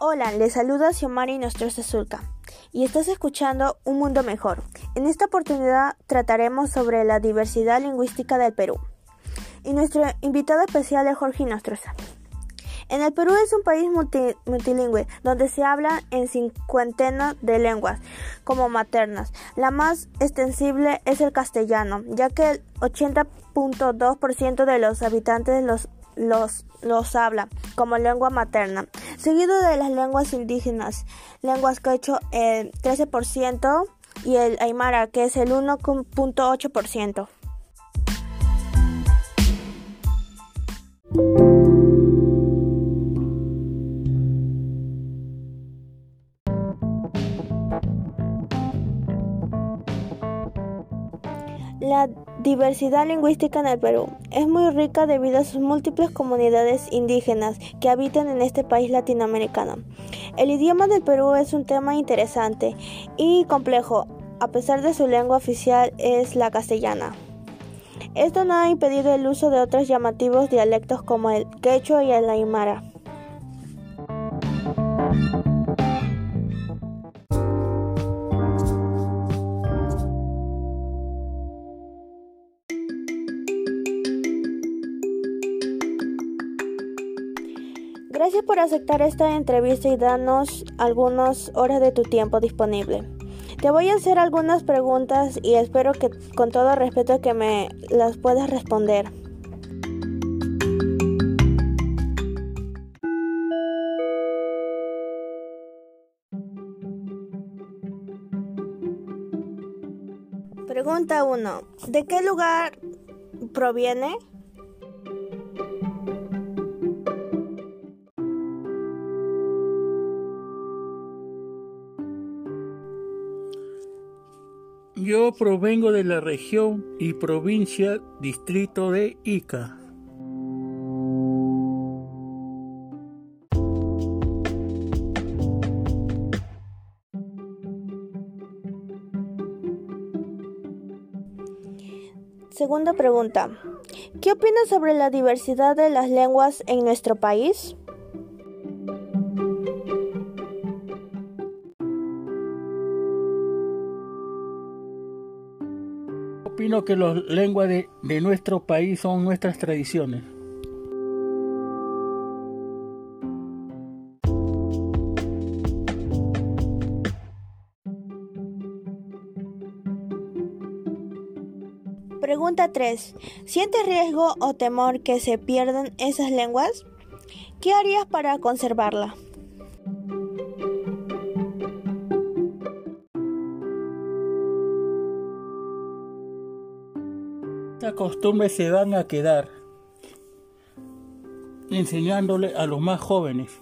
Hola, les saluda Xiomari Nostroza Zulca y estás escuchando Un Mundo Mejor. En esta oportunidad trataremos sobre la diversidad lingüística del Perú. Y nuestro invitado especial es Jorge Nostroza. En el Perú es un país multilingüe donde se habla en cincuentena de lenguas como maternas. La más extensible es el castellano, ya que el 80.2% de los habitantes los, los, los habla como lengua materna, seguido de las lenguas indígenas, lenguas quechua el 13% y el aymara que es el 1.8%. La diversidad lingüística en el Perú es muy rica debido a sus múltiples comunidades indígenas que habitan en este país latinoamericano. El idioma del Perú es un tema interesante y complejo, a pesar de su lengua oficial es la castellana. Esto no ha impedido el uso de otros llamativos dialectos como el quechua y el aymara. Gracias por aceptar esta entrevista y darnos algunas horas de tu tiempo disponible. Te voy a hacer algunas preguntas y espero que con todo respeto que me las puedas responder. Pregunta 1. ¿De qué lugar proviene? Yo provengo de la región y provincia distrito de Ica. Segunda pregunta. ¿Qué opinas sobre la diversidad de las lenguas en nuestro país? Opino que las lenguas de, nuestro país son nuestras tradiciones. Pregunta 3. ¿Sientes riesgo o temor que se pierdan esas lenguas? ¿Qué harías para conservarla? Estas costumbres se van a quedar enseñándole a los más jóvenes.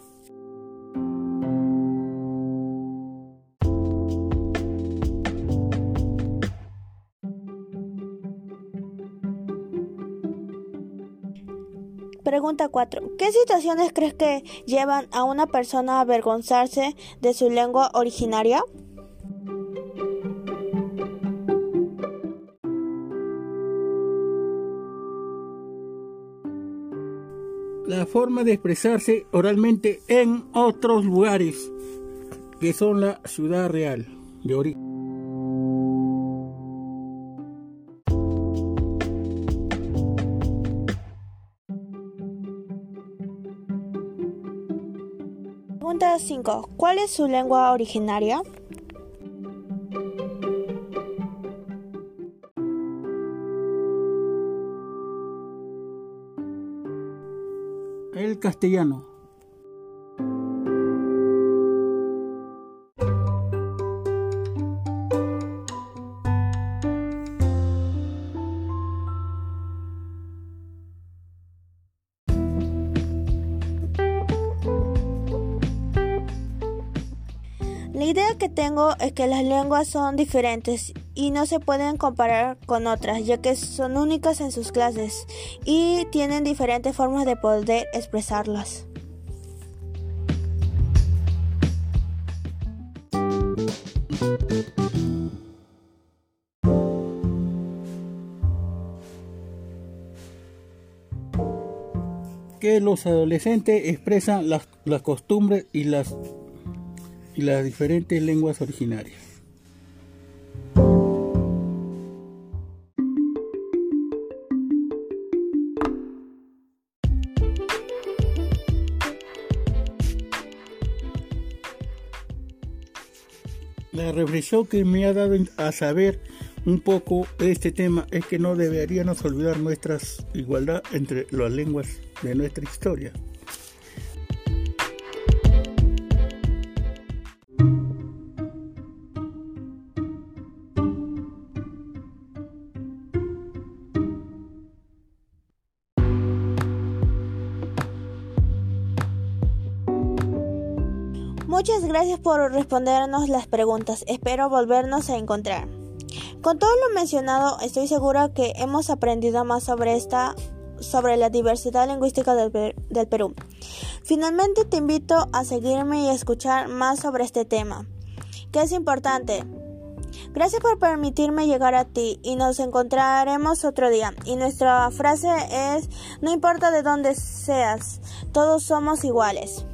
Pregunta 4. ¿Qué situaciones crees que llevan a una persona a avergonzarse de su lengua originaria? La forma de expresarse oralmente en otros lugares que son la ciudad real de origen. Pregunta 5. ¿Cuál es su lengua originaria? El castellano. La idea que tengo es que las lenguas son diferentes y no se pueden comparar con otras, ya que son únicas en sus clases y tienen diferentes formas de poder expresarlas. Que los adolescentes expresan las, las costumbres y las y las diferentes lenguas originarias. La reflexión que me ha dado a saber un poco este tema es que no deberíamos olvidar nuestra igualdad entre las lenguas de nuestra historia. Muchas gracias por respondernos las preguntas. Espero volvernos a encontrar. Con todo lo mencionado, estoy segura que hemos aprendido más sobre esta sobre la diversidad lingüística del, del Perú. Finalmente te invito a seguirme y escuchar más sobre este tema, que es importante. Gracias por permitirme llegar a ti y nos encontraremos otro día. Y nuestra frase es, no importa de dónde seas, todos somos iguales.